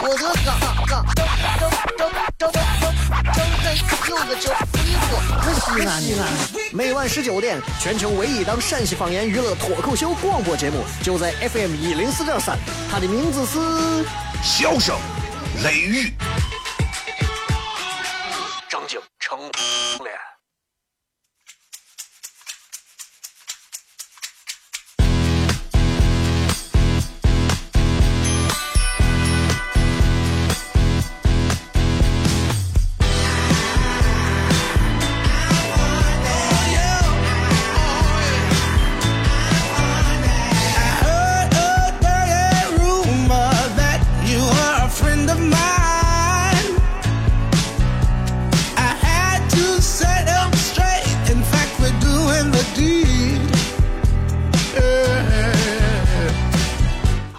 我的嘎嘎，张张张张张张有个叫衣服，可西安的。每晚十九点，全球唯一档陕西方言娱乐脱口秀广播节目，就在 FM 一零四点三，它的名字是《笑声雷雨》。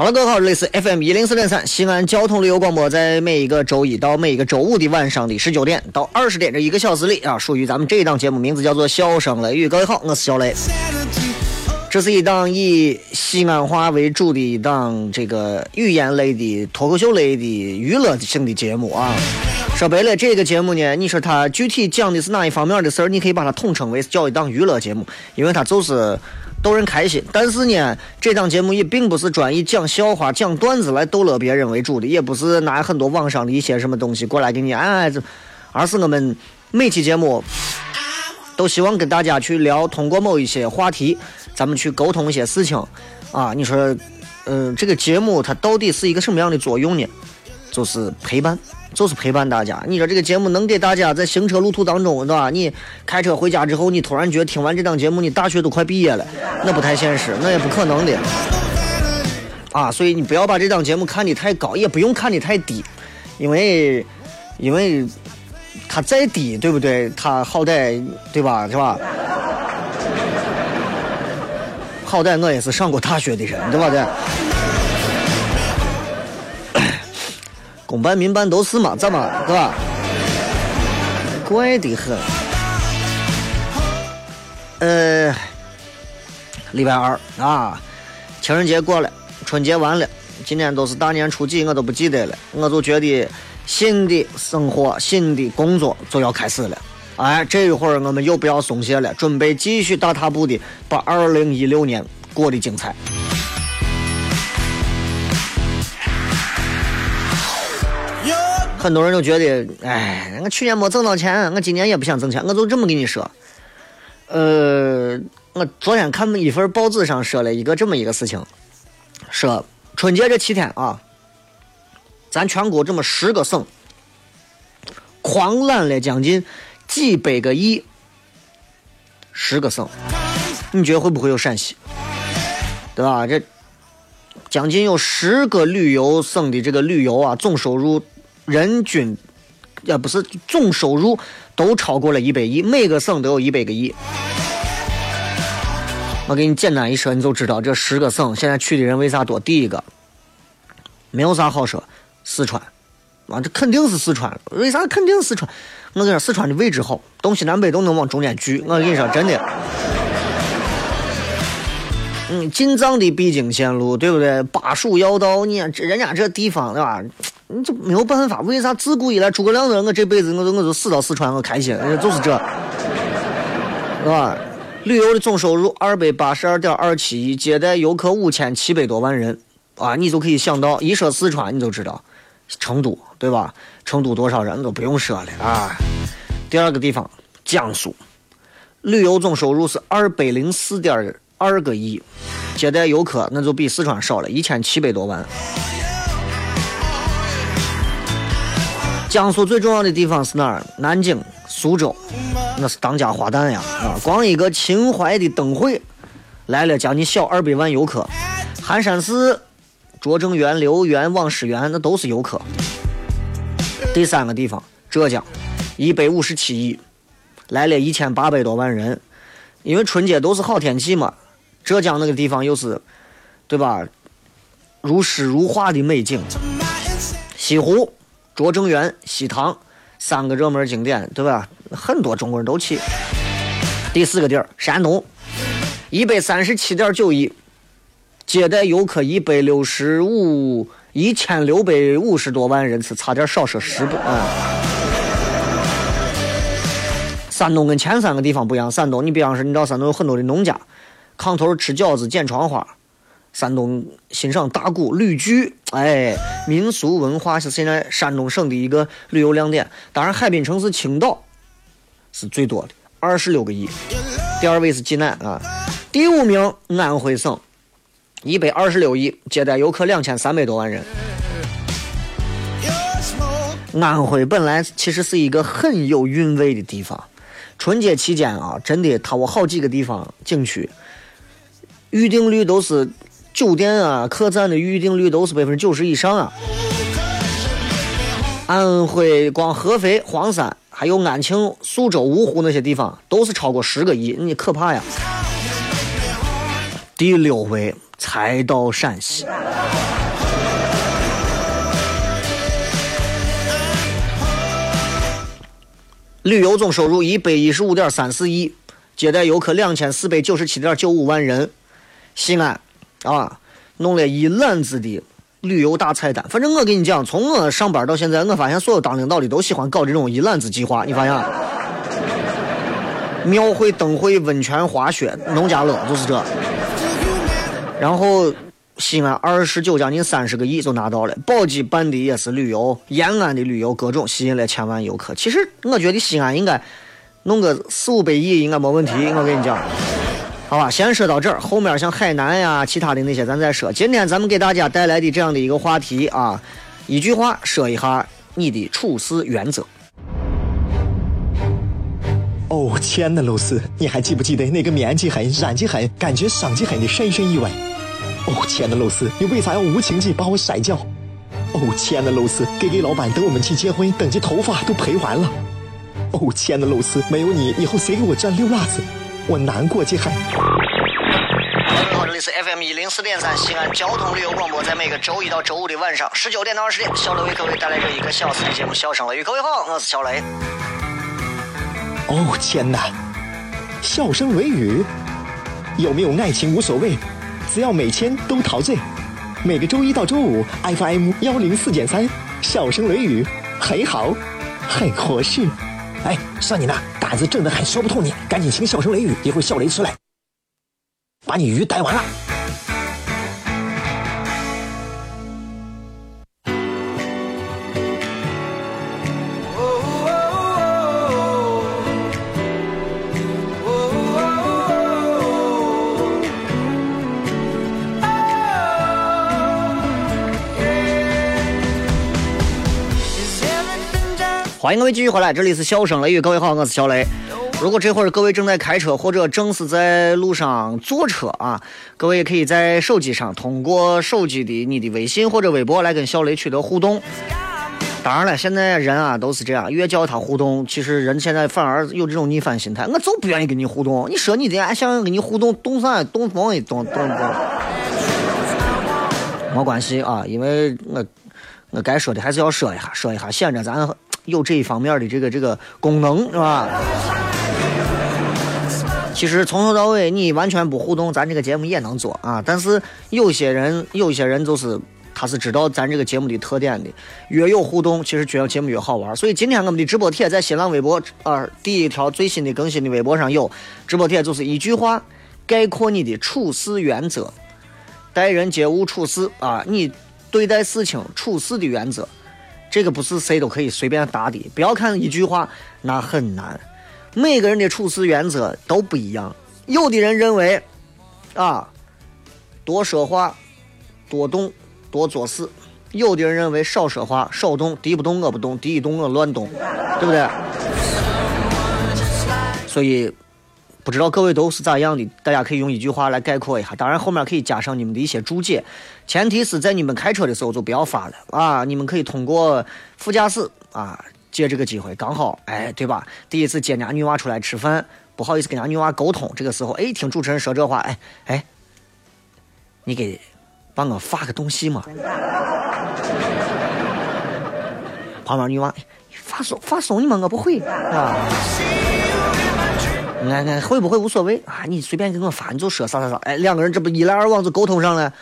了，各位好，这里是 FM 一零四点三西安交通旅游广播，在每一个周一到每一个周五的晚上的十九点到二十点这一个小时里啊，属于咱们这一档节目，名字叫做《笑声雷雨》。各位好，我是小雷。这是一档以西安话为主的一档这个语言类的脱口秀类的娱乐性的节目啊。说白了，这个节目呢，你说它具体讲的是哪一方面的事儿，你可以把它统称为叫一档娱乐节目，因为它就是。逗人开心，但是呢，这档节目也并不是专以讲笑话、讲段子来逗乐别人为主的，也不是拿很多网上的一些什么东西过来给你哎，而是我们每期节目都希望跟大家去聊，通过某一些话题，咱们去沟通一些事情啊。你说，嗯，这个节目它到底是一个什么样的作用呢？就是陪伴。就是陪伴大家。你说这个节目能给大家在行车路途当中，对吧？你开车回家之后，你突然觉得听完这档节目，你大学都快毕业了，那不太现实，那也不可能的。啊，所以你不要把这档节目看得太高，也不用看得太低，因为，因为它再低，对不对？它好歹，对吧？是吧？好歹我也是上过大学的人，对吧？对。公办民办都是嘛，怎么，是吧？怪得很。呃，礼拜二啊，情人节过了，春节完了，今天都是大年初几，我都不记得了。我就觉得新的生活、新的工作就要开始了。哎，这一会儿我们又不要松懈了，准备继续大踏步的把二零一六年过得精彩。很多人都觉得，哎，我去年没挣到钱，我今年也不想挣钱，我就这么跟你说。呃，我昨天看一份报纸上说了一个这么一个事情，说春节这七天啊，咱全国这么十个省，狂揽了将近几百个亿，十个省，你觉得会不会有陕西？对吧？这将近有十个旅游省的这个旅游啊，总收入。人均，也不是总收入都超过了一百亿，每个省都有一百个亿。我给你简单一说，你就知道这十个省现在去的人为啥多。第一个，没有啥好说，四川，啊，这肯定是四川。为啥肯定四川？我跟你说，四川的位置好，东西南北都能往中间聚。我跟你说，真的。嗯，进藏的必经线路，对不对？巴蜀要道，你这人家这地方，对吧？你就没有办法？为啥自古以来诸葛亮的我这辈子我就我就死到四川我开心，就是这，是吧？旅游的总收入二百八十二点二七亿，接待游客五千七百多万人，啊，你就可以想到，一说四川你就知道，成都对吧？成都多少人都不用说了啊。第二个地方江苏，旅游总收入是二百零四点二个亿，接待游客那就比四川少了一千七百多万。江苏最重要的地方是哪儿？南京、苏州，那是当家花旦呀！啊，光一个秦淮的灯会，来了将近小二百万游客。寒山寺、拙政园、留园、望师园，那都是游客。第三个地方，浙江，一百五十七亿，来了一千八百多万人，因为春节都是好天气嘛，浙江那个地方又是，对吧？如诗如画的美景，西湖、拙政园、西塘三个热门景点，对吧？很多中国人都去。第四个地儿，山东，一百三十七点九亿，接待游客一百六十五一千六百五十多万人次，差点少说十倍啊！山东跟前三个地方不一样，山东你比方说，你知道山东有很多的农家，炕头吃饺子、剪窗花。山东欣赏大鼓、吕剧，哎，民俗文化是现在山东省的一个旅游亮点。当然，海滨城市青岛是最多的，二十六个亿。第二位是济南啊，第五名安徽省，一百二十六亿，接待游客两千三百多万人。安徽本来其实是一个很有韵味的地方，春节期间啊，真的，它我好几个地方景区预订率都是。酒店啊，客栈的预订率都是百分之九十以上啊。安徽光合肥、黄山，还有安庆、宿州、芜湖那些地方，都是超过十个亿，你可怕呀！第六位，才到陕西，旅游总收入一百一十五点三四亿，接待游客两千四百九十七点九五万人，西安。啊，弄了一揽子的旅游大菜单。反正我跟你讲，从我上班到现在，我发现所有当领导的都喜欢搞这种一揽子计划。你发现？庙会、灯会、温泉、滑雪、农家乐，就是这。然后西安二十九将近三十个亿就拿到了。宝鸡办的也是旅游，延安的旅游各种吸引了千万游客。其实我觉得西安应该弄个四五百亿应该没问题。我跟你讲。好吧，先说到这儿，后面像海南呀、其他的那些咱再说。今天咱们给大家带来的这样的一个话题啊，一句话说一下你的处事原则。哦，亲爱的露丝，你还记不记得那个面积狠、染技狠、感觉伤及狠的深深意外？哦，亲爱的露丝，你为啥要无情地把我甩掉？哦，亲爱的露丝给给老板等我们去结婚，等这头发都赔完了。哦，亲爱的露丝，没有你，以后谁给我粘溜辣子？我难过极了。各位好，这里是 FM 一零四点三西安交通旅游广播，在每个周一到周五的晚上十九点到二十点，小雷为各位带来这一个小时的节目《笑声雷雨》。各位好，我是小雷。哦天哪，笑声雷雨，有没有爱情无所谓，只要每天都陶醉。每个周一到周五，FM 幺零四点三，笑声雷雨，很好，很合适。哎，算你那胆子正的很，说不透你，赶紧请笑声雷雨，一会儿笑雷出来，把你鱼逮完了。欢迎各位继续回来，这里是笑声雷雨，各位好，我是小雷。如果这会儿各位正在开车或者正是在路上坐车啊，各位也可以在手机上通过手机的你的微信或者微博来跟小雷取得互动。当然了，现在人啊都是这样，越叫他互动，其实人现在反而有这种逆反心态，我就不愿意跟你互动。你说你的，俺想跟你互动，动啥？动风也动，动动。没关系啊，因为我我该说的还是要说一下，说一下，显着咱。有这一方面的这个这个功能是吧？其实从头到尾你完全不互动，咱这个节目也能做啊。但是有些人，有些人就是他是知道咱这个节目的特点的，越有互动，其实觉得节目越好玩。所以今天我们的直播帖在新浪微博啊第一条最新的更新的微博上有直播帖，就是一句话概括你的处事原则，待人接物处事啊，你对待事情处事的原则。这个不是谁都可以随便答的，不要看一句话，那很难。每个人的处事原则都不一样。有的人认为，啊，多说话，多动，多做事；有的人认为少说话，少动，敌不动我不动，敌一动我乱动，对不对？所以。不知道各位都是咋样的？大家可以用一句话来概括一下，当然后面可以加上你们的一些注解。前提是在你们开车的时候就不要发了啊！你们可以通过副驾驶啊借这个机会，刚好哎，对吧？第一次接人家女娃出来吃饭，不好意思跟人家女娃沟通，这个时候哎，听主持人说这话，哎哎，你给帮我发个东西嘛。旁边女娃发送发送你们我不会啊。俺俺会不会无所谓啊？你随便给我发，你就说啥啥啥。哎，两个人这不一来二往就沟通上了。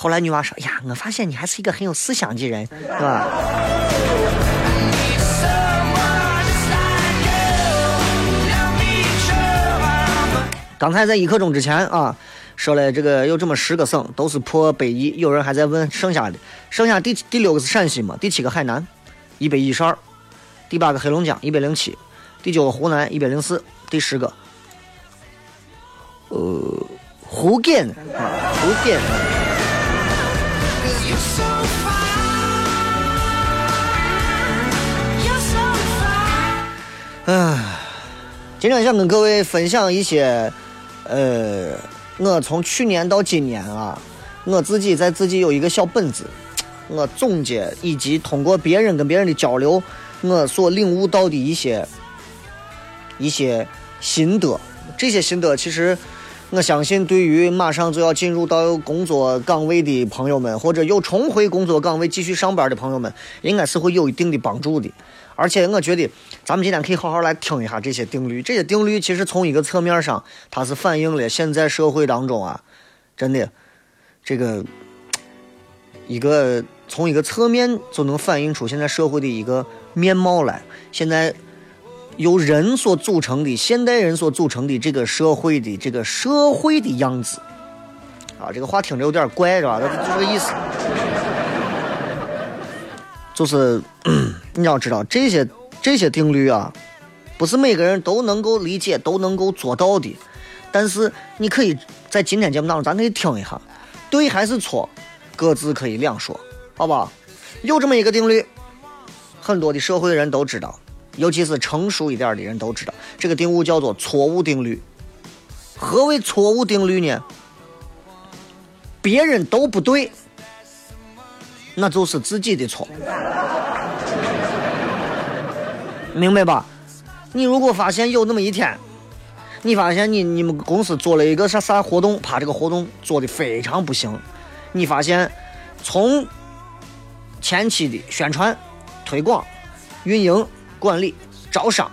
后来女娃说：“呀，我发现你还是一个很有思想的人，是吧？”刚才在一刻钟之前啊，说了这个有这么十个省都是破百亿，有人还在问剩下的，剩下第第六个是陕西嘛？第七个海南，一百一十二，第八个黑龙江一百零七，第九个湖南一百零四，第十个，呃，福建啊，福建。唉，今天想跟各位分享一些，呃，我从去年到今年啊，我自己在自己有一个小本子，我总结以及通过别人跟别人的交流，我所领悟到的一些一些心得。这些心得其实，我相信对于马上就要进入到工作岗位的朋友们，或者又重回工作岗位继续上班的朋友们，应该是会有一定的帮助的。而且我觉得，咱们今天可以好好来听一下这些定律。这些定律其实从一个侧面上，它是反映了现在社会当中啊，真的，这个一个从一个侧面就能反映出现在社会的一个面貌来。现在由人所组成的现代人所组成的这个社会的这个社会的样子，啊，这个话听着有点怪，是吧？它就这个意思。就是你要知道这些这些定律啊，不是每个人都能够理解、都能够做到的。但是你可以在今天节目当中，咱可以听一下，对还是错，各自可以两说，好不好？有这么一个定律，很多的社会人都知道，尤其是成熟一点的人都知道，这个定律叫做错误定律。何为错误定律呢？别人都不对。那就是自己的错，明白吧？你如果发现有那么一天，你发现你你们公司做了一个啥啥活动，怕这个活动做的非常不行，你发现从前期的宣传、推广、运营、管理、招商、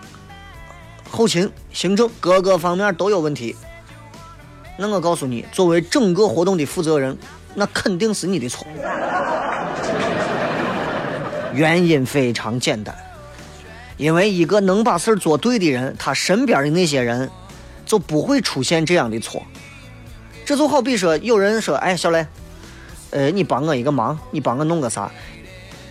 后勤、行政各个方面都有问题，那我告诉你，作为整个活动的负责人，那肯定是你的错。原因非常简单，因为一个能把事儿做对的人，他身边的那些人就不会出现这样的错。这就好比说，有人说：“哎，小雷，呃，你帮我一个忙，你帮我弄个啥？”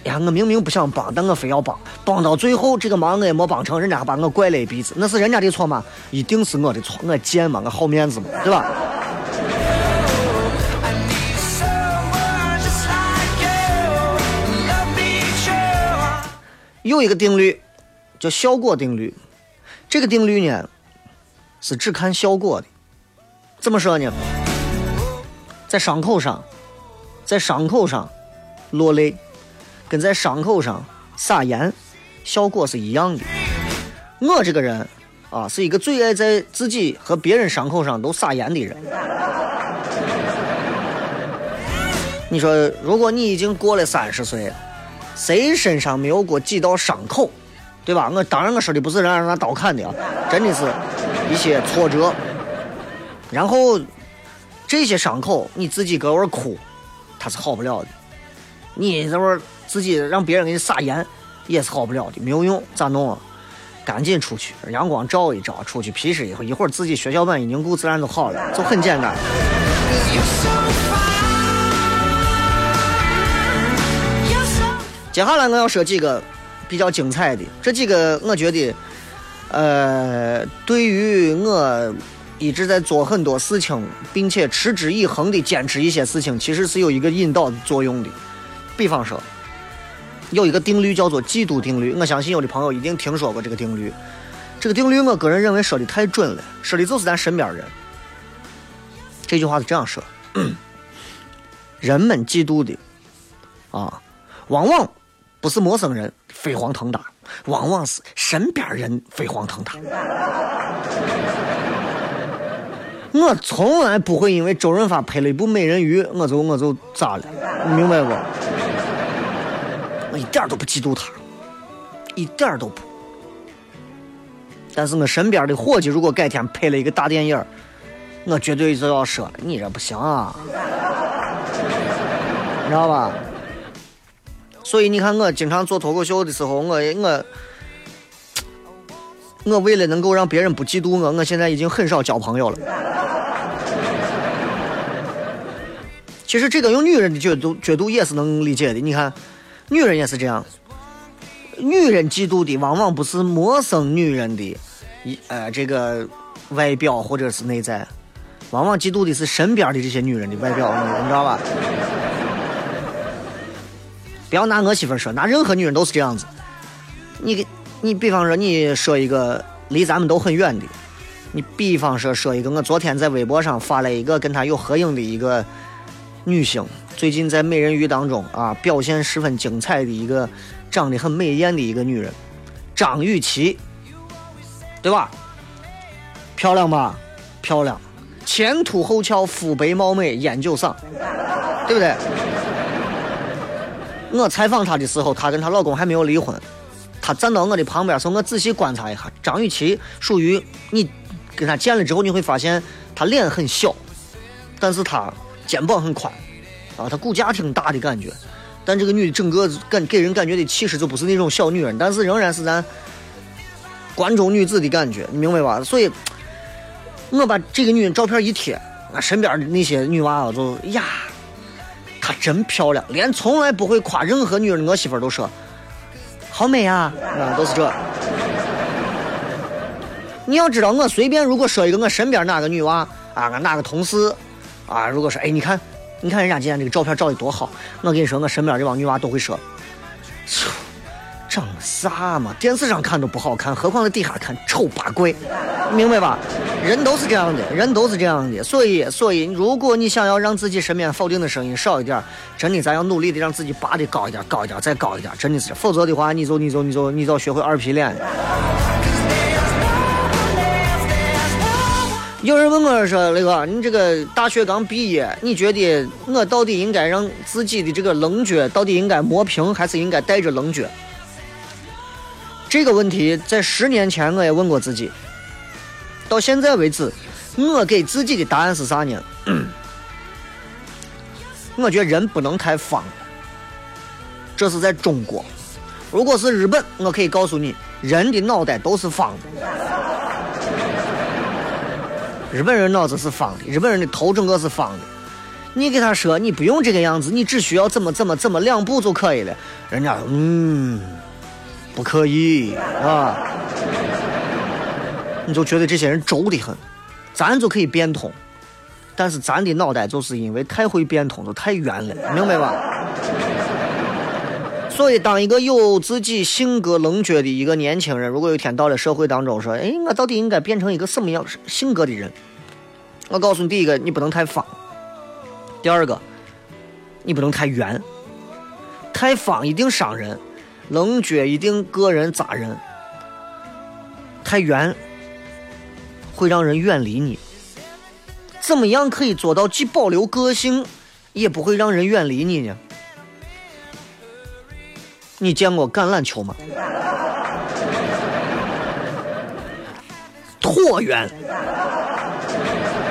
呀，我明明不想帮，但我非要帮，帮到最后这个忙我也没帮成，人家还把我拐了一鼻子，那是人家的错吗？一定是我的错，我贱嘛，我好面子嘛，对吧？有一个定律，叫效果定律。这个定律呢，是只看效果的。怎么说呢？在伤口上，在伤口上落泪，跟在伤口上撒盐，效果是一样的。我这个人啊，是一个最爱在自己和别人伤口上都撒盐的人。你说，如果你已经过了三十岁。谁身上没有过几道伤口，对吧？我当然我说的不是让人拿刀砍的啊，真的是一些挫折。然后这些伤口你自己搁那哭，它是好不了的。你这会儿自己让别人给你撒盐，也是好不了的，没有用。咋弄啊？赶紧出去，阳光照一照，出去皮实一会儿，一会儿自己血小板一凝固，自然就好了，就很简单。接下来我要说几个比较精彩的，这几个我觉得，呃，对于我一直在做很多事情，并且持之以恒的坚持一些事情，其实是有一个引导作用的。比方说，有一个定律叫做嫉妒定律，我相信有的朋友一定听说过这个定律。这个定律，我个人认为说的太准了，说的就是咱身边人。这句话是这样说：人们嫉妒的，啊，往往。不是陌生人飞黄腾达，往往是身边人飞黄腾达。我从来不会因为周润发拍了一部美人鱼，我就我就咋了，你明白不？我一点都不嫉妒他，一点都不。但是我身边的伙计如果改天拍了一个大电影我绝对就要说你这不行啊，你知道吧？所以你看，我经常做脱口秀的时候，我我我为了能够让别人不嫉妒我，我现在已经很少交朋友了。其实这个用女人的角度角度也是能理解的。你看，女人也是这样，女人嫉妒的往往不是陌生女人的，一呃这个外表或者是内在，往往嫉妒的是身边的这些女人的外表，你知道吧？不要拿我媳妇说，拿任何女人都是这样子。你给，你比方说，你说一个离咱们都很远的，你比方说说一个，我昨天在微博上发了一个跟她有合影的一个女星，最近在美人鱼当中啊表现十分精彩的一个长得很美艳的一个女人，张雨绮，对吧？漂亮吧？漂亮，前凸后翘，肤白貌美，烟酒嗓，对不对？我采访她的时候，她跟她老公还没有离婚。她站到我的旁边，时候我仔细观察一下，张雨绮属于你跟她见了之后，你会发现她脸很小，但是她肩膀很宽，啊，她骨架挺大的感觉。但这个女的整个感给人感觉的气势就不是那种小女人，但是仍然是咱关中女子的感觉，你明白吧？所以，我把这个女人照片一贴，俺身边的那些女娃就呀。她真漂亮，连从来不会夸任何女人，我媳妇都说好美啊，啊，都是这。你要知道，我随便如果说一个我身边哪个女娃啊，俺哪个同事啊，如果说哎，你看，你看人家今天这个照片照的多好，我跟你说，我身边这帮女娃都会说。长啥嘛？电视上看都不好看，何况在底下看丑八怪，明白吧？人都是这样的，人都是这样的。所以，所以，如果你想要让自己身边否定的声音少一点，真的，咱要努力的让自己拔的高一点，高一点，再高一点，真的是。否则的话，你就，你就，你就，你就要学会二皮脸了。有人问我说：“那个，你这个大学刚毕业，你觉得我到底应该让自己的这个棱角到底应该磨平，还是应该带着棱角？”这个问题在十年前我也问过自己，到现在为止，我给自己的答案是啥呢？我觉得人不能太方，这是在中国。如果是日本，我可以告诉你，人的脑袋都是方的。日本人脑子是方的，日本人的头整个是方的。你给他说，你不用这个样子，你只需要怎么怎么怎么两步就可以了。人家嗯。不可以啊！你就觉得这些人轴的很，咱就可以变通，但是咱的脑袋就是因为太会变通，就太圆了，明白吧？所以，当一个有自己性格棱角的一个年轻人，如果有一天到了社会当中，说：“哎，我到底应该变成一个什么样性格的人？”我告诉你，第一个，你不能太方；第二个，你不能太圆，太方一定伤人。棱角一定个人扎人，太圆会让人远离你。怎么样可以做到既保留个性，也不会让人远离你呢？你见过橄榄球吗？椭圆，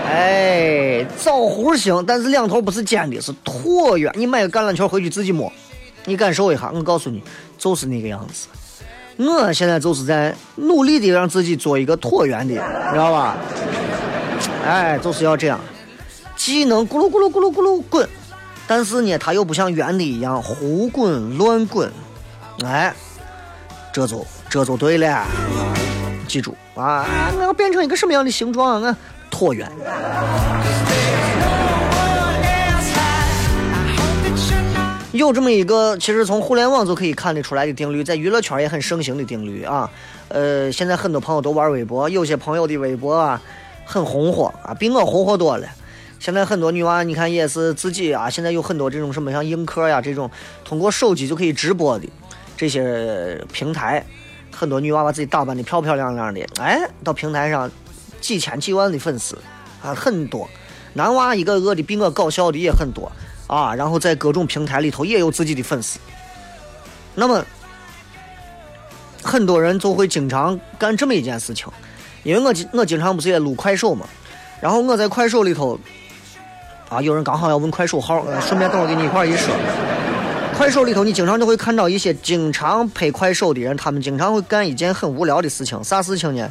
哎，枣核形，但是两头不是尖的，是椭圆。你买个橄榄球回去自己摸。你感受一下，我告诉你，就是那个样子。我现在就是在努力的让自己做一个椭圆的，知道吧？哎，就是要这样，既能咕噜咕噜咕噜咕噜滚，但是呢，它又不像圆的一样胡滚乱滚。哎，这就这就对了，记住啊！我要变成一个什么样的形状？啊？椭圆。有这么一个，其实从互联网就可以看得出来的定律，在娱乐圈也很盛行的定律啊。呃，现在很多朋友都玩微博，有些朋友的微博啊很红火啊，比我红火多了。现在很多女娃，你看也是自己啊，现在有很多这种什么像映客呀这种，通过手机就可以直播的这些平台很多女娃把自己打扮的漂漂亮亮的，哎，到平台上几千几万的粉丝啊，很多。男娃一个个的比我搞笑的也很多啊，然后在各种平台里头也有自己的粉丝。那么很多人就会经常干这么一件事情，因为我经我经常不是也录快手嘛，然后我在快手里头啊，有人刚好要问快手号，顺便等我给你一块儿一说。快手里头，你经常就会看到一些经常拍快手的人，他们经常会干一件很无聊的事情。啥事情呢？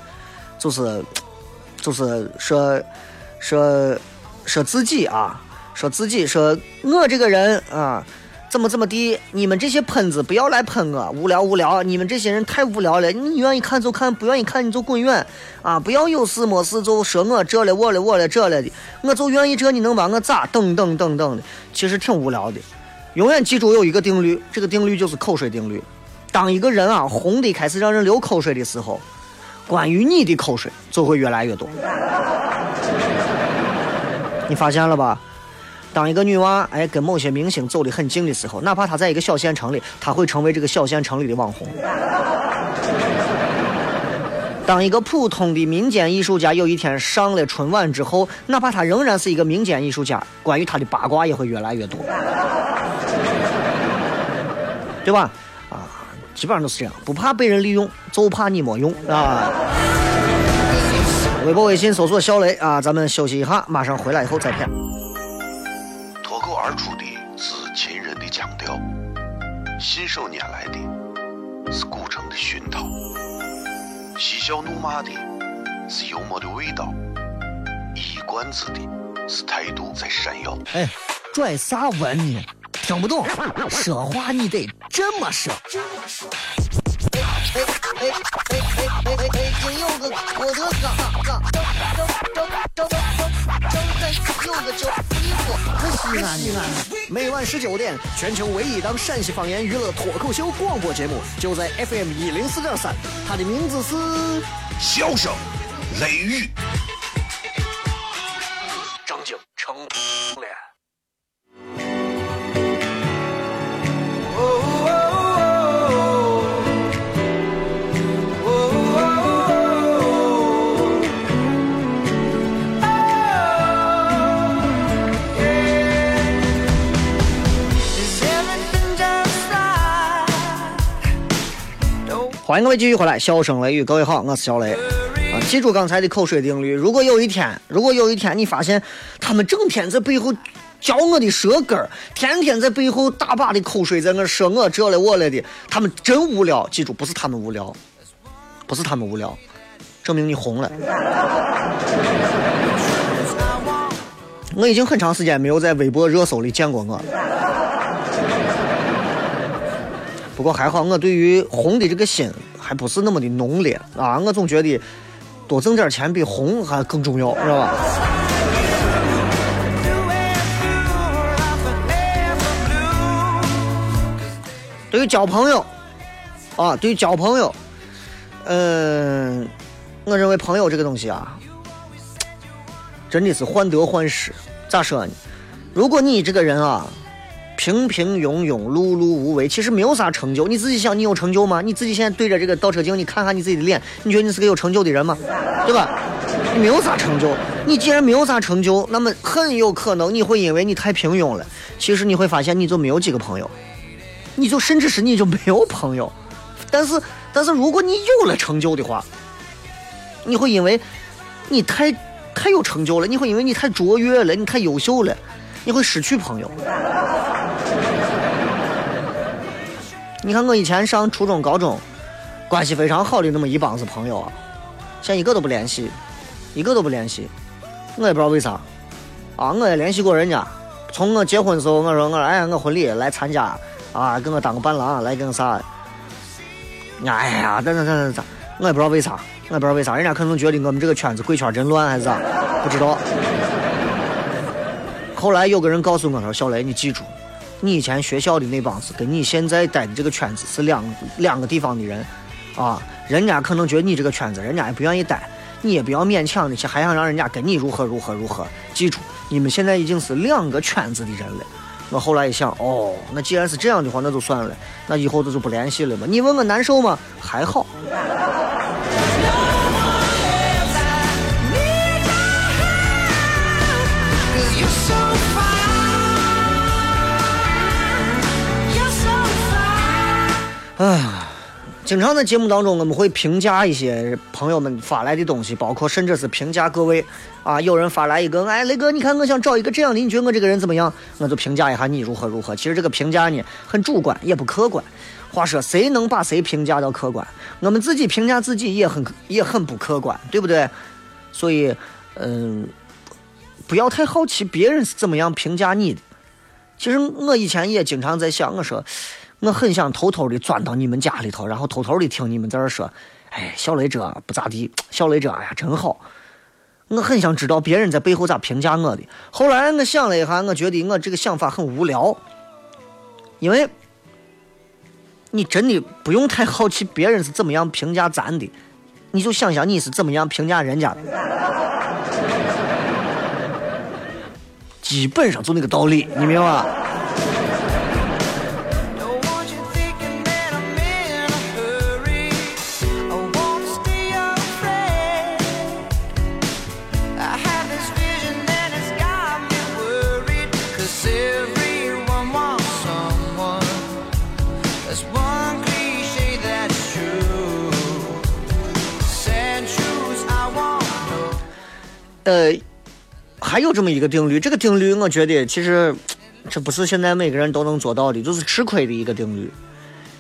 就是，就是说，说，说自己啊，说自己，说我这个人啊，怎么怎么地？你们这些喷子不要来喷我，无聊无聊！你们这些人太无聊了，你愿意看就看，不愿意看你就滚远啊！不要有事没事就说我这了我了我了这了的，我就愿意这，你能把我咋？等等等等的，其实挺无聊的。永远记住有一个定律，这个定律就是口水定律。当一个人啊红的开始让人流口水的时候，关于你的口水就会越来越多。你发现了吧？当一个女娃哎跟某些明星走得很近的时候，哪怕她在一个小县城里，她会成为这个小县城里的网红。当一个普通的民间艺术家有一天上了春晚之后，哪怕他仍然是一个民间艺术家，关于他的八卦也会越来越多。对吧？啊，基本上都是这样，不怕被人利用，就怕你没用啊！微博、微信搜索“小雷”啊，咱们休息一下，马上回来以后再片。脱口而出的是秦人的腔调，信手拈来的是古城的熏陶，嬉笑怒骂的是幽默的味道，一冠子的是态度在闪耀。哎，拽啥文呢？听不懂，说话你得这么说。哎哎哎哎哎哎哎！北京有个郭德纲，张张张张张张张有个叫李波，西安西安。每晚十九点，全球唯一档陕西方言娱乐脱口秀广播节目，就在 FM 一零四点三。它的名字是《笑声雷雨》。张景成欢迎各位继续回来，笑声雷雨，各位好，我是小雷啊。记住刚才的口水定律，如果有一天，如果有一天你发现他们整天在背后嚼我的舌根儿，天天在背后大把的口水在那说我这了我了的，他们真无聊。记住，不是他们无聊，不是他们无聊，证明你红了。我已经很长时间没有在微博热搜里见过我。不过还好，我对于红的这个心还不是那么的浓烈啊！我总觉得多挣点钱比红还更重要，是吧？对于交朋友啊，对于交朋友，嗯，我认为朋友这个东西啊，真的是患得患失。咋说呢？如果你这个人啊。平平庸庸、碌碌无为，其实没有啥成就。你自己想，你有成就吗？你自己现在对着这个倒车镜，你看看你自己的脸，你觉得你是个有成就的人吗？对吧？你没有啥成就。你既然没有啥成就，那么很有可能你会因为你太平庸了，其实你会发现你就没有几个朋友，你就甚至是你就没有朋友。但是，但是如果你有了成就的话，你会因为你太太有成就了，你会因为你太卓越了，你太优秀了。你会失去朋友。你看我以前上初中、高中，关系非常好的那么一帮子朋友啊，现在一个都不联系，一个都不联系。我也不知道为啥。啊，我也联系过人家，从我结婚的时候，我说我哎，我婚礼来参加，啊，给我当个伴郎，来给我啥？哎呀，等等等等等，我也不知道为啥，我也不知道为啥，人家可能觉得我们这个圈子鬼圈真乱还是咋？不知道。后来有个人告诉我说：“小雷，你记住，你以前学校的那帮子，跟你现在待的这个圈子是两两个地方的人，啊，人家可能觉得你这个圈子，人家也不愿意待，你也不要勉强的去，还想让人家跟你如何如何如何。记住，你们现在已经是两个圈子的人了，我后来一想，哦，那既然是这样的话，那就算了，那以后这就不联系了嘛。你问我难受吗？还好。啊，经常在节目当中，我们会评价一些朋友们发来的东西，包括甚至是评价各位啊。有人发来一个，哎，雷哥，你看我想找一个这样的，你觉得我这个人怎么样？我就评价一下你如何如何。其实这个评价呢，很主观，也不客观。话说，谁能把谁评价到客观？我们自己评价自己也很也很不客观，对不对？所以，嗯，不要太好奇别人是怎么样评价你的。其实我以前也经常在想，我说。我很想偷偷的钻到你们家里头，然后偷偷的听你们在这说：“哎，小雷这不咋地，小雷这哎呀真好。”我很想知道别人在背后咋评价我的。后来我想了一下，我觉得我这个想法很无聊，因为你真的不用太好奇别人是怎么样评价咱的，你就想想你是怎么样评价人家的，基本上就那个道理，你明白吧？呃，还有这么一个定律，这个定律我觉得其实这不是现在每个人都能做到的，就是吃亏的一个定律。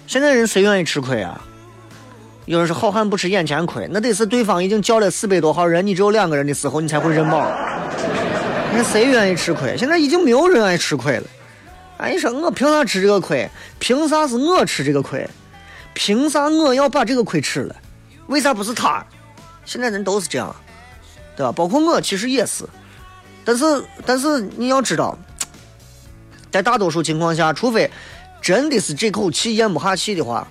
现在人谁愿意吃亏啊？有人说好汉不吃眼前亏，那得是对方已经叫了四百多号人，你只有两个人的时候，你才会认饱。那谁愿意吃亏？现在已经没有人愿意吃亏了。哎，你说我凭啥吃这个亏？凭啥是我吃这个亏？凭啥我要把这个亏吃了？为啥不是他？现在人都是这样。对吧？包括我其实也是，但是但是你要知道，在大多数情况下，除非真的是这口气咽不下去的话，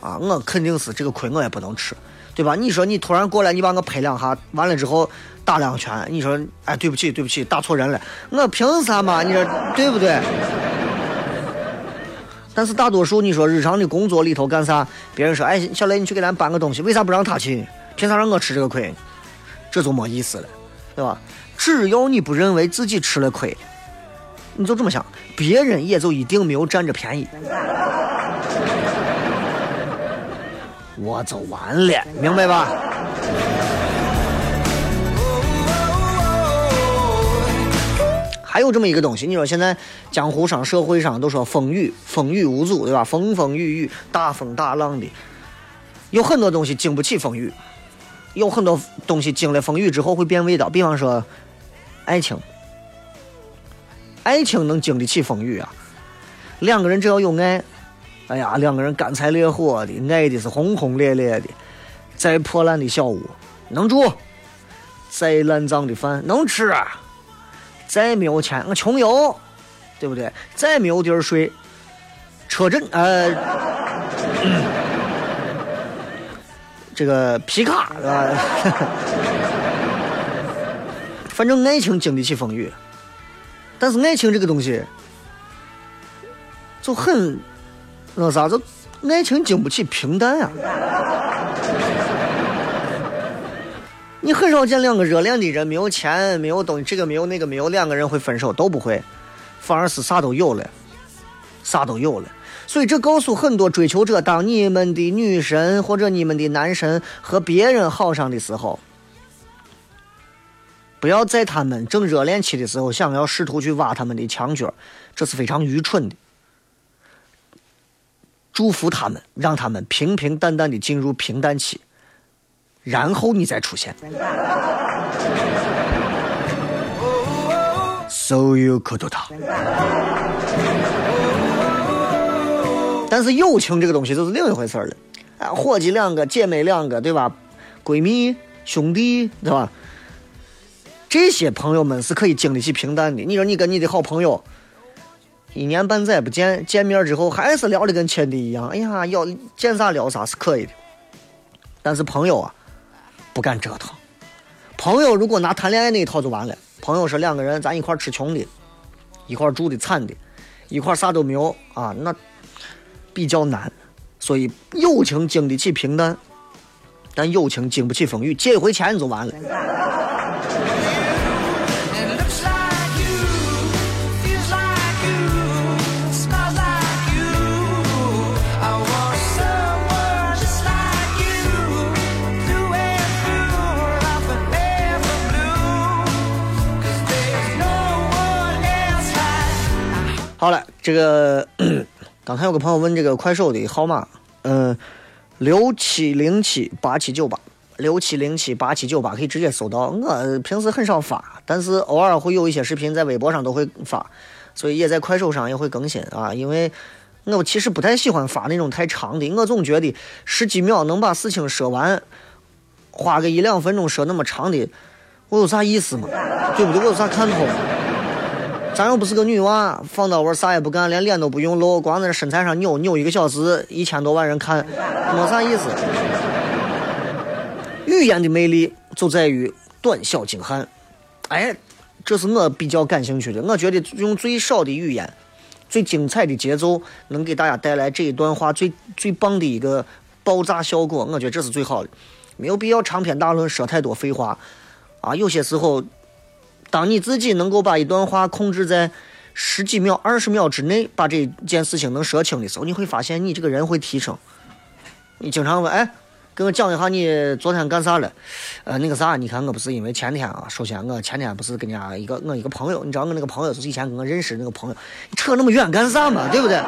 啊，我肯定是这个亏我也不能吃，对吧？你说你突然过来，你把我拍两下，完了之后打两拳，你说哎对不起对不起，打错人了，我凭啥嘛？你说对不对？但是大多数你说日常的工作里头干啥？别人说哎小雷你去给咱搬个东西，为啥不让他去？凭啥让我吃这个亏？这就没意思了，对吧？只要你不认为自己吃了亏，你就这么想，别人也就一定没有占着便宜，我就完了，明白吧？还有这么一个东西，你说现在江湖上、社会上都说风雨风雨无阻，对吧？风风雨雨、大风大浪的，有很多东西经不起风雨。有很多东西经了风雨之后会变味道，比方说，爱情，爱情能经得起风雨啊。两个人只要有爱，哎呀，两个人干柴烈火的，爱的是轰轰烈烈的。再破烂的小屋能住，再烂脏的饭能吃，再没有钱我穷游，对不对？再没有地儿睡，车震呃。这个皮卡是吧？反正爱情经得起风雨，但是爱情这个东西就很那啥，就爱情经不起平淡啊。你很少见两个热恋的人没有钱、没有东西，这个没有那个没有，两个人会分手都不会，反而是啥都有了，啥都有了。所以这告诉很多追求者：当你们的女神或者你们的男神和别人好上的时候，不要在他们正热恋期的时候想要试图去挖他们的墙角，这是非常愚蠢的。祝福他们，让他们平平淡淡的进入平淡期，然后你再出现。So you could do that.。但是友情这个东西就是另一回事了，啊，伙计两个，姐妹两个，对吧？闺蜜、兄弟，对吧？这些朋友们是可以经得起平淡的。你说你跟你的好朋友一年半载不见，见面之后还是聊的跟亲的一样，哎呀，要见啥聊啥是可以的。但是朋友啊，不敢折腾。朋友如果拿谈恋爱那一套就完了。朋友是两个人，咱一块吃穷的，一块住的惨的。一块啥都没有啊，那比较难。所以友情经得起平淡，但友情经不起风雨。借一回钱你就完了。好了，这个刚才有个朋友问这个快手的号码，嗯，六七零七八七九八，六七零七八七九八可以直接搜到。我平时很少发，但是偶尔会有一些视频在微博上都会发，所以也在快手上也会更新啊。因为我其实不太喜欢发那种太长的，我总觉得十几秒能把事情说完，花个一两分钟说那么长的，我有啥意思嘛？对不对？我有啥看头？咱又不是个女娃，放到我啥也不干，连脸都不用露，光在那身材上扭扭一个小时，一千多万人看，没啥意思。语言的魅力就在于短小精悍，哎，这是我比较感兴趣的。我觉得用最少的语言、最精彩的节奏，能给大家带来这一段话最 最棒的一个爆炸效果。我觉得这是最好的，没有必要长篇大论说太多废话啊。有些时候。当你自己能够把一段话控制在十几秒、二十秒之内，把这件事情能说清的时候，你会发现你这个人会提升。你经常问，哎，给我讲一下你昨天干啥了？呃，那个啥，你看我不是因为前天啊，首先我前天不是跟人家一个我一个朋友，你知道我那个朋友就是以前跟我认识的那个朋友，你扯那么远干啥嘛？对不对？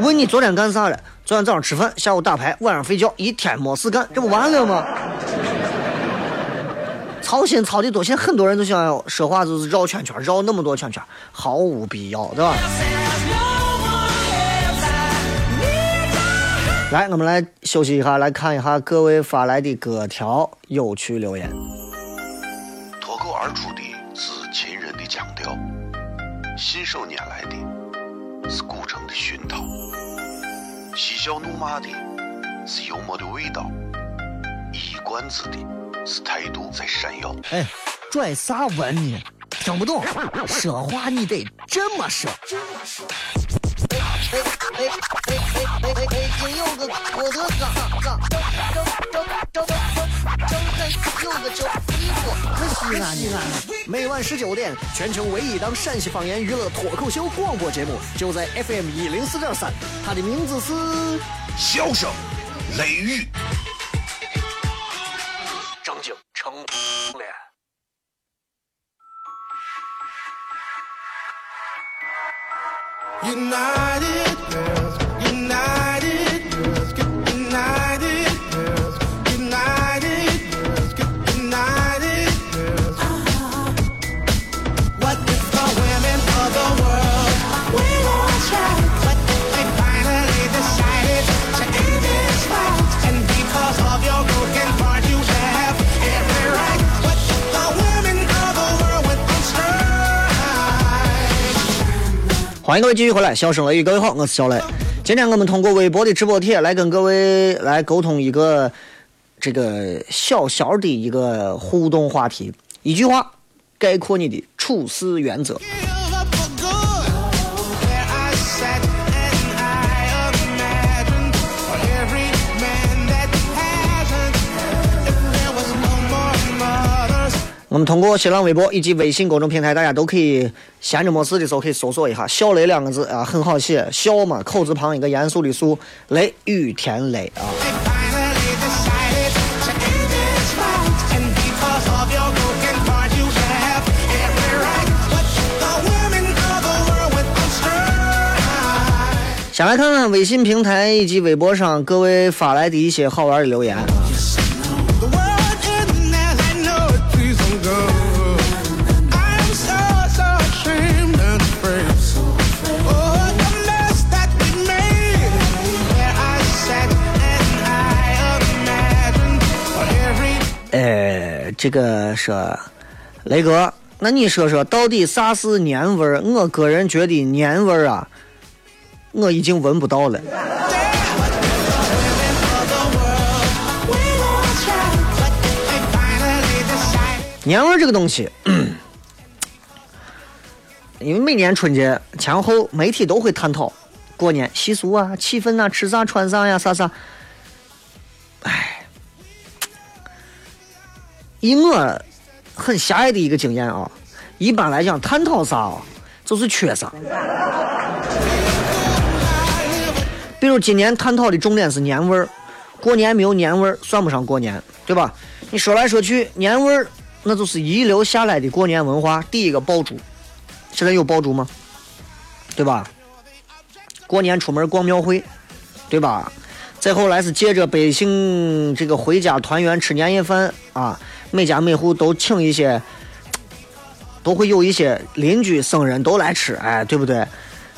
问你昨天干啥了？昨天早上吃饭，下午打牌，晚上睡觉，一天没事干，这不完了吗？操心操的多，现在很多人都想要说话就是绕圈圈，绕那么多圈圈，毫无必要，对吧？来，我们来休息一下，来看一下各位发来的各条有趣留言。脱口而出的是秦人的腔调，信手拈来的是古城的熏陶，嬉笑怒骂的是幽默的味道，一冠子的。是态度在闪耀。哎，拽啥文呢？听不懂，说话你得这么说。哎哎哎哎哎哎哎！北京有个郭德纲，张张张张张张有个叫李波，可西安西安。每晚十九点，全球唯一档陕西方言娱乐脱口秀广播节目，就在 FM 一零四点三。它的名字是《笑声雷雨》。成了。欢迎各位继续回来，笑声雷雨，各位好，我是小雷。今天我们通过微博的直播帖来跟各位来沟通一个这个小小的一个互动话题，一句话概括你的处事原则。我们通过新浪微博以及微信公众平台，大家都可以闲着没事的时候可以搜索一下“小雷”两个字啊，很好写，笑嘛，口字旁一个严肃的肃，雷雨田雷啊。先来看看微信平台以及微博上各位发来的一些好玩的留言。这个说，雷哥，那你说说到底啥是年味儿？我个人觉得年味儿啊，我已经闻不到了。年味儿这个东西，因为每年春节前后媒体都会探讨过年习俗啊、气氛啊、吃啥穿啥呀、啥啥。哎，以我很狭隘的一个经验啊，一般来讲探讨啥啊，就是缺啥。比如今年探讨的重点是年味儿，过年没有年味儿算不上过年，对吧？你说来说去，年味儿那就是遗留下来的过年文化。第一个爆竹，现在有爆竹吗？对吧？过年出门逛庙会，对吧？再后来是借着百姓这个回家团圆吃年夜饭啊，每家每户都请一些，都会有一些邻居生人都来吃，哎，对不对？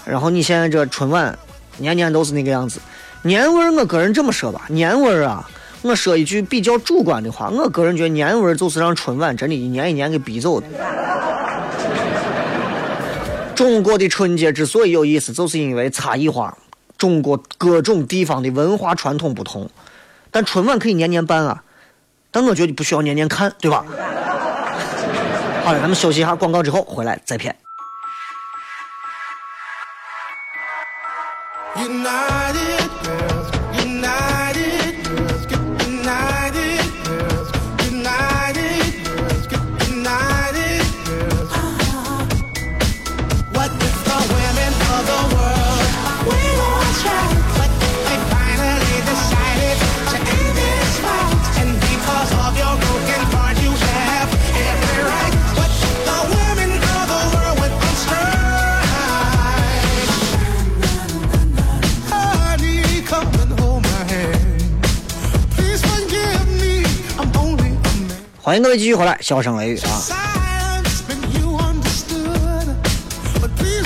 然后你现在这春晚。年年都是那个样子，年味儿，我个人这么说吧，年味儿啊，我说一句比较主观的话，我个人觉得年味儿就是让春晚真的一年一年给逼走的。中国的春节之所以有意思，就是因为差异化，中国各种地方的文化传统不同，但春晚可以年年办啊，但我觉得不需要年年看，对吧？好了，咱们休息一下，广告之后回来再片。United 欢迎各位继续回来，笑声雷雨啊！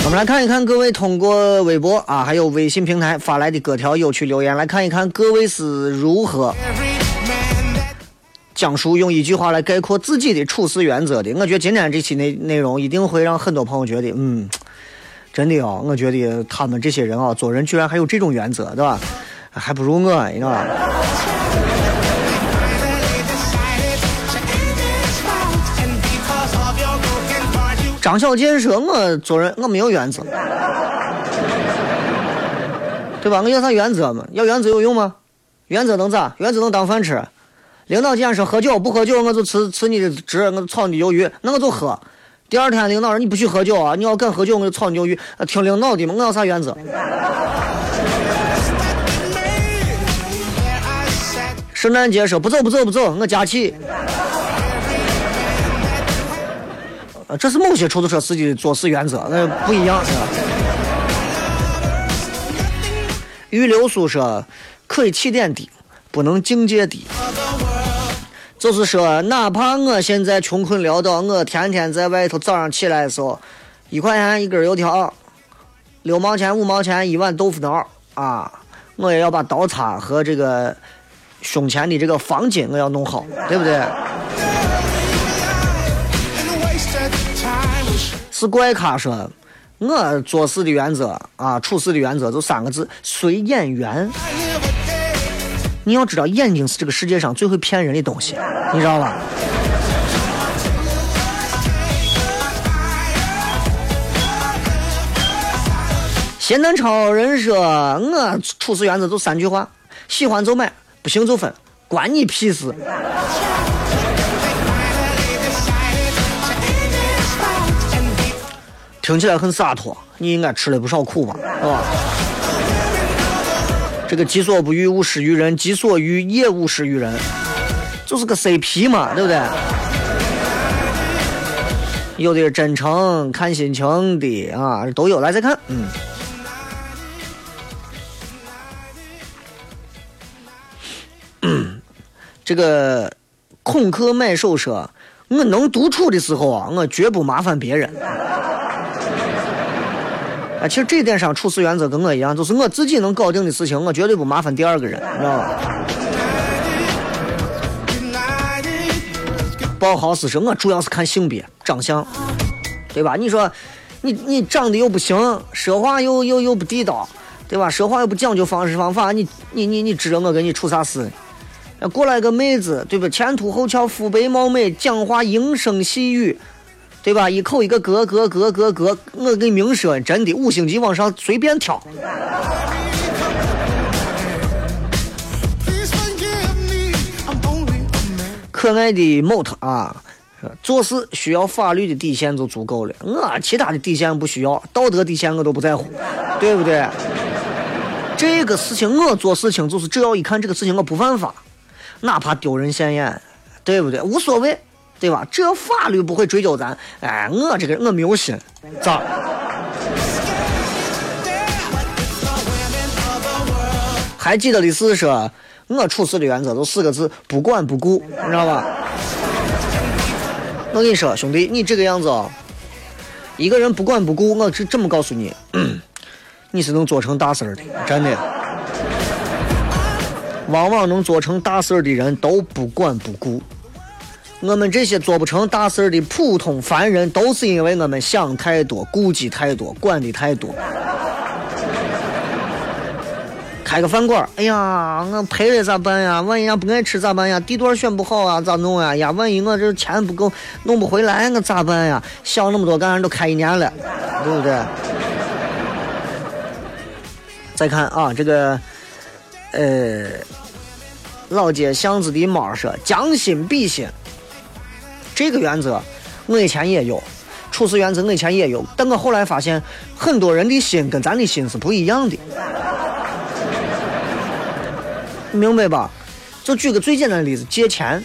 我们来看一看各位通过微博啊，还有微信平台发来的各条有趣留言，来看一看各位是如何讲述用一句话来概括自己的处事原则的。我觉得今天这期内内容一定会让很多朋友觉得，嗯，真的哦，我觉得他们这些人啊，做人居然还有这种原则，对吧？还不如我，你知道吧？张小健说：“我做人我没有原则，对吧？我要啥原则嘛？要原则有用吗？原则能咋？原则能当饭吃？领导既然说喝酒不喝酒，我就辞辞你的职，我就炒你鱿鱼，那我就喝。第二天领导说你不许喝酒啊，你要敢喝酒，我就炒你鱿鱼。听领导的嘛，我要啥原则？圣诞节说不走不走不走，我假期。这是某些出租车司机的做事原则，那不一样，是吧？预留宿舍可以起点低，不能境界低。就是说，哪怕我现在穷困潦倒，我天天在外头，早上起来的时候，一块钱一根油条，六毛钱、五毛钱一碗豆腐脑啊，我也要把刀叉和这个胸前的这个方巾我要弄好，对不对？是怪咖说，我做事的原则啊，处事的原则就三个字：随眼缘。你要知道，眼睛是这个世界上最会骗人的东西，你知道吧？咸蛋超人说，我处事原则就三句话：喜欢就买，不行就分，关你屁事。听起来很洒脱，你应该吃了不少苦吧，是吧？这个己所不欲，勿施于人；己所欲，也勿施于人，就是个 CP 嘛，对不对？有的真诚、看心情的啊，都有。来再看，嗯，这个空客买手说：“我能独处的时候啊，我绝不麻烦别人。”啊，其实这点上处事原则跟我一样，就是我自己能搞定的事情，我绝对不麻烦第二个人，你知道吧？包豪斯说，我主要是看性别、长相，对吧？你说，你你长得又不行，说话又又又不地道，对吧？说话又不讲究方式方法，你你你你知道我跟你处啥事？过来个妹子，对不？前凸后翘，肤白貌美，讲话莺声细语，对吧？一口一个格格格格格，我给你明说，真的五星级往上随便挑。可爱的 Mot 啊，做事需要法律的底线就足够了，我其他的底线不需要，道德底线我都不在乎，对不对？这个事情我做事情就是只要一看这个事情我不犯法，哪怕丢人现眼，对不对？无所谓，对吧？只要法律不会追究咱，哎，我这个人我没有心，咋？还记得的是说，我处事的原则就四个字：不管不顾，你知道吧？我跟你说，兄弟，你这个样子啊，一个人不管不顾，我是这么告诉你，你是能做成大事儿的，真的。往往能做成大事儿的人都不管不顾。我们这些做不成大事的普通凡人，都是因为我们想太多、顾忌太多、管的太多。开个饭馆，哎呀，我赔了咋办呀？万一人家不爱吃咋办呀？地段选不好啊，咋弄呀？呀，万一我这钱不够，弄不回来，我咋办呀？想那么多干啥？都开一年了，对不对？再看啊，这个，呃，老街巷子的猫说将心比心，这个原则我以前也有，处事原则我以前也有，但我后来发现，很多人的心跟咱的心是不一样的。明白吧？就举个最简单的例子，借钱。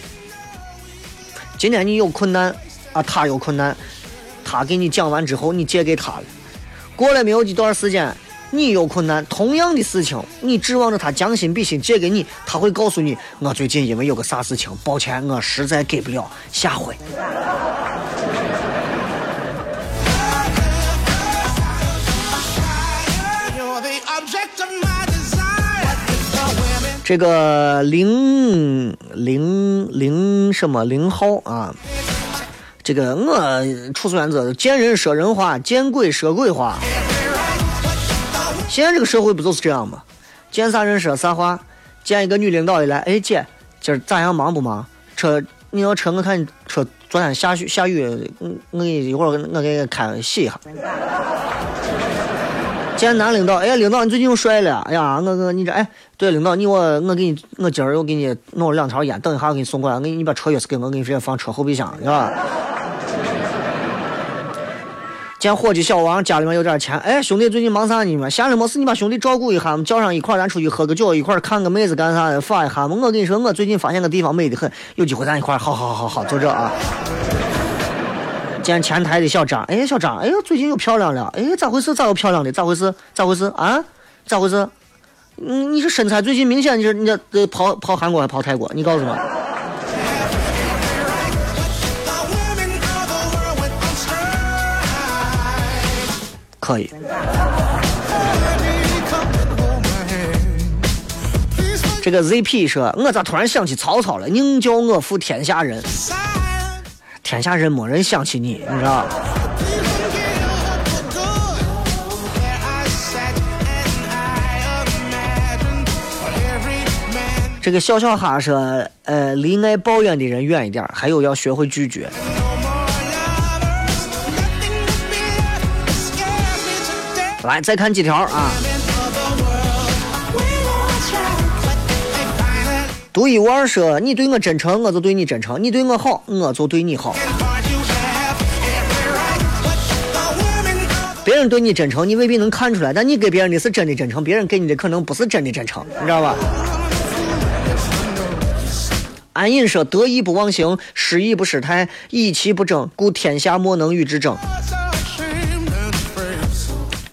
今天你有困难啊，他有困难，他给你讲完之后，你借给他了。过了没有一段时间，你有困难，同样的事情，你指望着他将心比心借给你，他会告诉你，我最近因为有个啥事情，抱歉，我实在给不了，下回。这个零零零什么零号啊？这个我处事原则：见人说人话，见鬼说鬼话。现在这个社会不就是这样吗？见啥人说啥话。见一个女领导一来，哎姐，今儿咋样？忙不忙？车你要车，我看你车昨天下雨下雨，嗯我给你一会儿我给你开洗一下。见男领导，哎，领导你最近又帅了，哎呀，我我你这哎，对，领导你我我给你，我今儿又给你弄了两条烟，等一下我给你送过来，我给你你把车钥匙给我，我给你直接放车后备箱，是吧？见伙计小王家里面有点钱，哎，兄弟最近忙啥呢嘛？闲着没事你把兄弟照顾一下嘛，叫上一块儿咱出去喝个酒，一块儿看个妹子干啥的，耍一下嘛。我跟你说，我最近发现个地方美得很，有机会咱一块儿，好好好好好，就这啊。见前台的小张，哎，小张，哎呦，最近又漂亮了，哎，咋回事？咋又漂亮的？咋回事？咋回事啊？咋回事？嗯，你这身材最近明显你这你这呃跑跑韩国还跑泰国？你告诉我，可以。这个 ZP 说，我咋突然想起曹操了？宁叫我负天下人，天下人没人想起你，你知道？这个小小哈说，呃，离爱抱怨的人远一点，还有要学会拒绝。来，再看几条啊。独一无二说，你对我真诚，我就对你真诚；你对我好，我就对你好。别人对你真诚，你未必能看出来，但你给别人的是真的真诚，别人给你的可能不是真的真诚，你知道吧？安隐说：“得意不忘形，失意不失态，以其不争，故天下莫能与之争。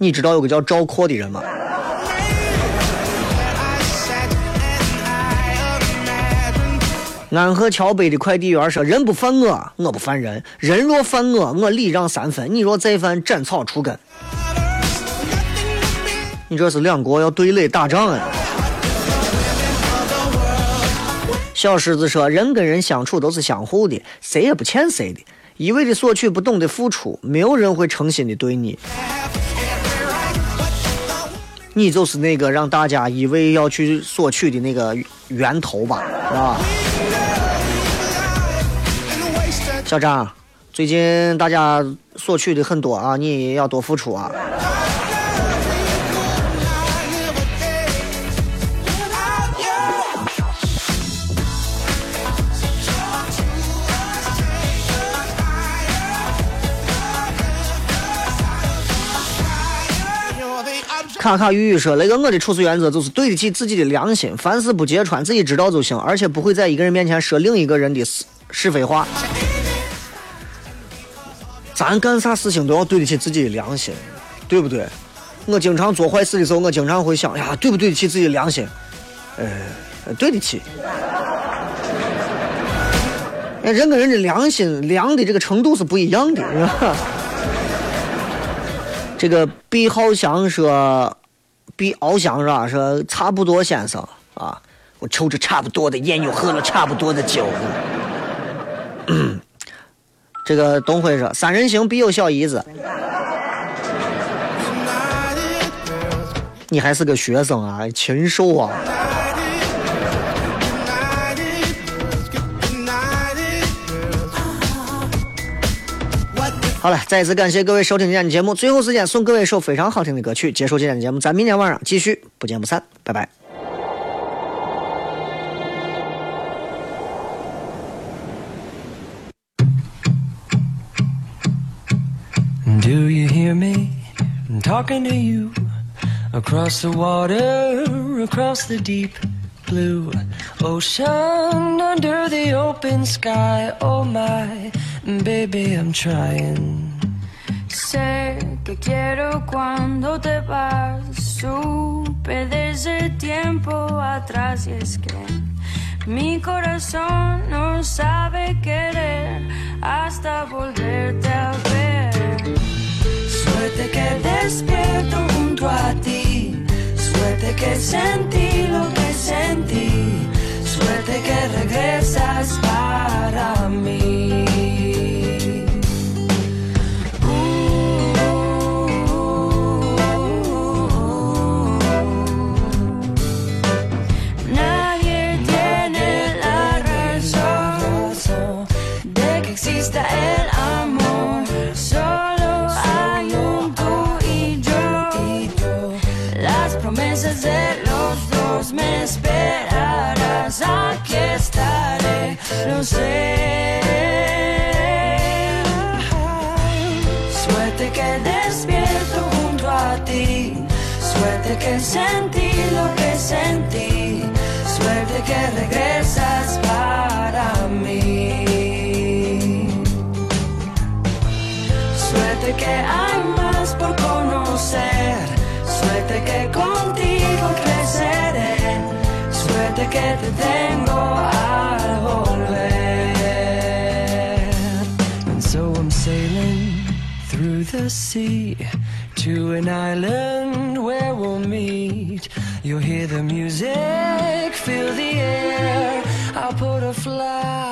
你知道有个叫赵括的人吗？安河桥北的快递员说：“人不犯我，我不犯人；人若犯我，我礼让三分；你若再犯，斩草除根。”你这是两国要对垒打仗啊！小狮子说：“人跟人相处都是相互的，谁也不欠谁的。一味的索取，不懂得付出，没有人会诚心的对你。你就是那个让大家以为要去索取的那个源头吧，是吧？”小张，最近大家索取的很多啊，你也要多付出啊。卡卡鱼鱼说：“雷哥，我的处事原则就是对得起自己的良心，凡事不揭穿，自己知道就行，而且不会在一个人面前说另一个人的是是非话。咱干啥事情都要对得起自己的良心，对不对？我经常做坏事的时候，我经常会想呀，对不对得起自己的良心？呃，对得起。人跟人的良心量的这个程度是不一样的，是吧？”这个毕浩翔说，毕翱翔是吧？说差不多先生啊，我抽着差不多的烟，又喝了差不多的酒。这个东辉说，三人行必有小姨子。你还是个学生啊，禽兽啊！好了，再一次感谢各位收听今天的节目。最后时间送各位一首非常好听的歌曲，结束今天的节目。咱明天晚上继续，不见不散，拜拜。Do you hear me? Talking to you across the water, across the deep blue ocean, under the open sky. Oh my, baby, I'm trying. Sé que quiero cuando te vas. Supe desde tiempo atrás y es que mi corazón no sabe querer hasta volverte a ver. Suerte que despierto junto a ti. Suerte que sentí lo que en. Sentí lo que sentí. Suerte que regresas para mí. Suerte que hay más por conocer. Suerte que contigo creceré. Suerte que te tengo al volver. And so I'm sailing through the sea to an island You'll hear the music, feel the air. I'll put a flag